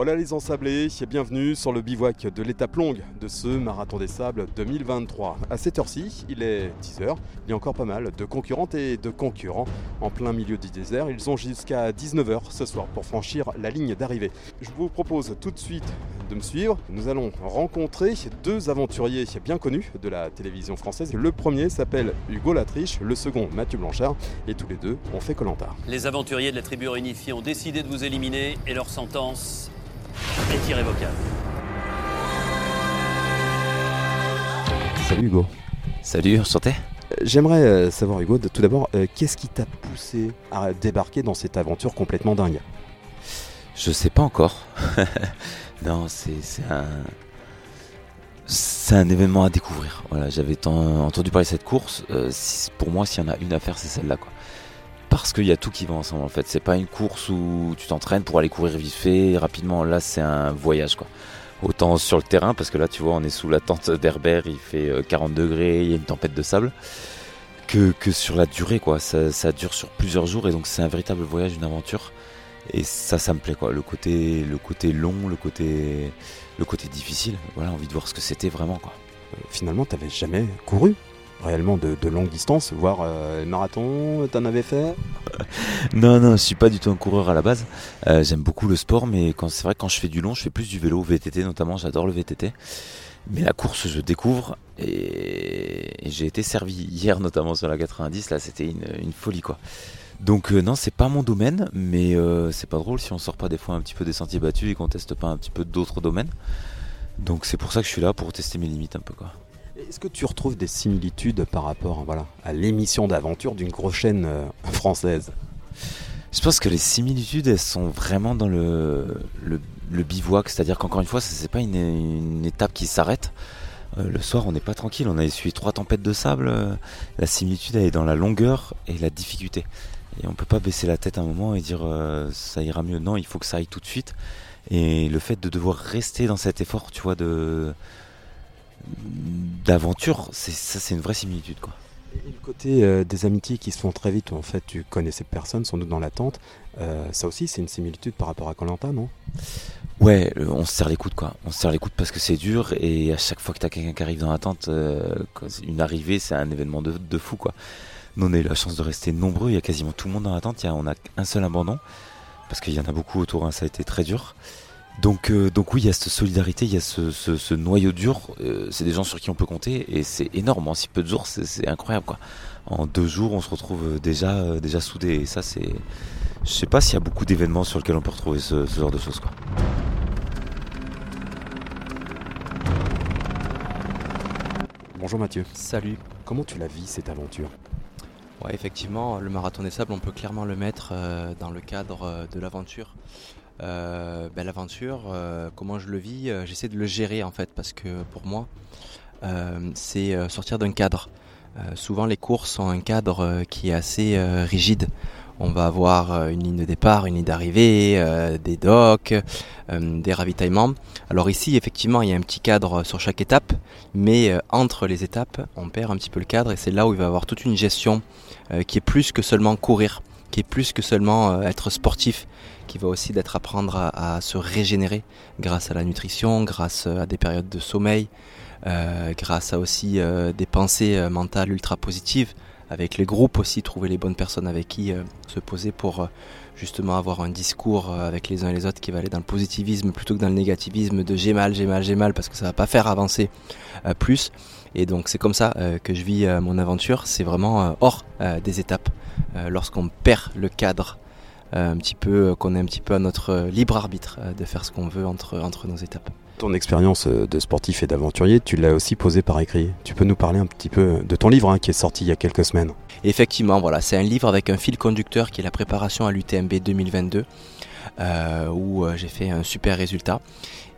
Hola les ensablés, bienvenue sur le bivouac de l'étape longue de ce Marathon des Sables 2023. À cette heure-ci, il est 10h, il y a encore pas mal de concurrentes et de concurrents en plein milieu du désert. Ils ont jusqu'à 19h ce soir pour franchir la ligne d'arrivée. Je vous propose tout de suite de me suivre. Nous allons rencontrer deux aventuriers bien connus de la télévision française. Le premier s'appelle Hugo Latriche, le second Mathieu Blanchard et tous les deux ont fait Colanta. Les aventuriers de la tribu réunifiée ont décidé de vous éliminer et leur sentence est irrévocable. Salut Hugo. Salut, enchanté. J'aimerais euh, savoir Hugo, tout d'abord, euh, qu'est-ce qui t'a poussé à débarquer dans cette aventure complètement dingue? Je sais pas encore. non, c'est un... C'est un événement à découvrir. Voilà, j'avais entendu parler de cette course. Euh, pour moi, s'il y en a une à faire, c'est celle-là, quoi parce qu'il y a tout qui va ensemble en fait. C'est pas une course où tu t'entraînes pour aller courir vite fait rapidement. Là, c'est un voyage quoi. Autant sur le terrain parce que là, tu vois, on est sous la tente d'Herbert, il fait 40 euh, degrés, il y a une tempête de sable. Que, que sur la durée quoi. Ça, ça, dure sur plusieurs jours et donc c'est un véritable voyage, une aventure. Et ça, ça me plaît quoi. Le côté, le côté long, le côté, le côté difficile. Voilà, envie de voir ce que c'était vraiment quoi. Euh, finalement, t'avais jamais couru réellement de, longue distance, voire euh, marathon, t'en avais fait Non, non, je suis pas du tout un coureur à la base. Euh, j'aime beaucoup le sport, mais c'est vrai quand je fais du long, je fais plus du vélo, VTT notamment. J'adore le VTT. Mais la course, je découvre et, j'ai été servi hier notamment sur la 90. Là, c'était une, folie quoi. Donc euh, non, c'est pas mon domaine, mais c'est pas drôle si on sort pas des fois un petit peu des sentiers battus et qu'on teste pas un petit peu d'autres domaines. Donc c'est pour ça que je suis là pour tester mes limites un peu quoi. Est-ce que tu retrouves des similitudes par rapport à l'émission d'aventure d'une grosse chaîne euh, française? Je pense que les similitudes, elles sont vraiment dans le, bivouac. C'est-à-dire qu'encore une fois, ce n'est pas une, étape qui s'arrête. Euh, le soir, on n'est pas tranquille. On a essuyé trois tempêtes de sable. la similitude, elle est dans la longueur et la difficulté. Et on ne peut pas baisser la tête un moment et dire euh, ça ira mieux. Non, il faut que ça aille tout de suite. Et le fait de devoir rester dans cet effort, tu vois, de d'aventure, c'est ça c'est une vraie similitude quoi. Et le côté euh, des amitiés qui se font très vite, en fait tu connais ces personnes, sans doute dans l'attente, euh, ça aussi c'est une similitude par rapport à Colanta, non? Ouais, euh, on se serre les coudes quoi. On se serre les coudes parce que c'est dur et à chaque fois que t'as quelqu'un qui arrive dans l'attente, une arrivée c'est un événement de, fou quoi. Nous on a eu la chance de rester nombreux, il y a quasiment tout le monde dans l'attente, on a un seul abandon parce qu'il y en a beaucoup autour, hein, ça a été très dur. Donc, euh, donc oui, il y a cette solidarité, il y a ce, noyau dur. Euh, c'est des gens sur qui on peut compter et c'est énorme. En si peu de jours, c'est incroyable quoi. En deux jours, on se retrouve déjà, euh, déjà soudés. Et ça, c'est. Je sais pas s'il y a beaucoup d'événements sur lesquels on peut retrouver ce, genre de choses quoi. Bonjour Mathieu. Salut. Comment tu la vis cette aventure? Ouais, effectivement, le marathon des sables, on peut clairement le mettre dans le cadre de l'aventure. Euh, ben, l'aventure, euh, comment je le vis, euh, j'essaie de le gérer en fait parce que pour moi, c'est sortir d'un cadre. souvent les courses ont un cadre qui est assez rigide. On va avoir une ligne de départ, une ligne d'arrivée, des docks, des ravitaillements. Alors ici, effectivement, il y a un petit cadre sur chaque étape, mais entre les étapes, on perd un petit peu le cadre et c'est là où il va y avoir toute une gestion qui est plus que seulement courir, qui est plus que seulement être sportif, qui va aussi d'être apprendre à, se régénérer grâce à la nutrition, grâce à des périodes de sommeil, euh, grâce à aussi euh, des pensées euh, mentales ultra positives, avec les groupes aussi, trouver les bonnes personnes avec qui se poser pour justement avoir un discours avec les uns et les autres qui va aller dans le positivisme plutôt que dans le négativisme de j'ai mal, j'ai mal, j'ai mal, parce que ça va pas faire avancer plus. Et donc c'est comme ça que je vis mon aventure, c'est vraiment hors des étapes, lorsqu'on perd le cadre euh, un petit peu, euh, qu'on est un petit peu à notre euh, libre arbitre de faire ce qu'on veut entre, entre nos étapes. Ton expérience de sportif et d'aventurier, tu l'as aussi posée par écrit. Tu peux nous parler un petit peu de ton livre hein, qui est sorti il y a quelques semaines Effectivement, voilà, c'est un livre avec un fil conducteur qui est la préparation à l'UTMB 2022. Où j'ai fait un super résultat.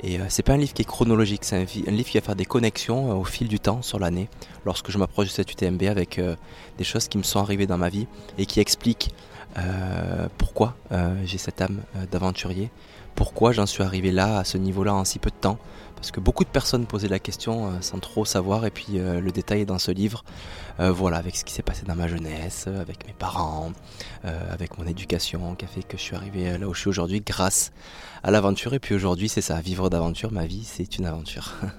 Et c'est pas un livre qui est chronologique, c'est un, livre qui va faire des connexions au fil du temps sur l'année, lorsque je m'approche de cette UTMB avec des choses qui me sont arrivées dans ma vie et qui expliquent pourquoi j'ai cette âme d'aventurier, pourquoi j'en suis arrivé là, à ce niveau-là, en si peu de temps. Parce que beaucoup de personnes posaient la question sans trop savoir, et puis le détail est dans ce livre. voilà, avec ce qui s'est passé dans ma jeunesse, avec mes parents, avec mon éducation, qui a fait que je suis arrivé là où je suis aujourd'hui grâce à l'aventure. Et puis aujourd'hui, c'est ça, vivre d'aventure, ma vie, c'est une aventure.